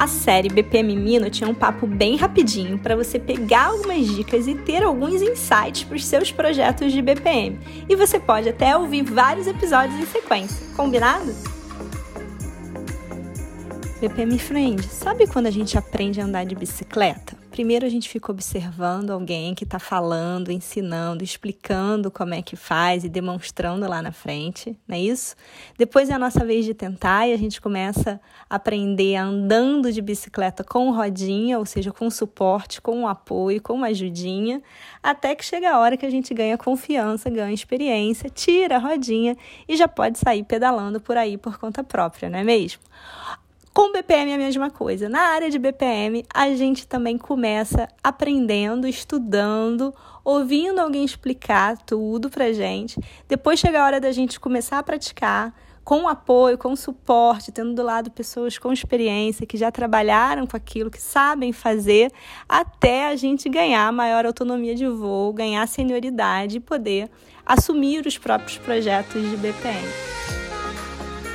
A série BPM Mino tinha um papo bem rapidinho para você pegar algumas dicas e ter alguns insights para os seus projetos de BPM. E você pode até ouvir vários episódios em sequência, combinado? BPM Friend, sabe quando a gente aprende a andar de bicicleta? Primeiro a gente fica observando alguém que está falando, ensinando, explicando como é que faz e demonstrando lá na frente, não é isso? Depois é a nossa vez de tentar e a gente começa a aprender andando de bicicleta com rodinha, ou seja, com suporte, com apoio, com ajudinha, até que chega a hora que a gente ganha confiança, ganha experiência, tira a rodinha e já pode sair pedalando por aí por conta própria, não é mesmo? Com BPM é a mesma coisa. Na área de BPM, a gente também começa aprendendo, estudando, ouvindo alguém explicar tudo pra gente. Depois chega a hora da gente começar a praticar com apoio, com suporte, tendo do lado pessoas com experiência que já trabalharam com aquilo, que sabem fazer, até a gente ganhar maior autonomia de voo, ganhar senioridade e poder assumir os próprios projetos de BPM.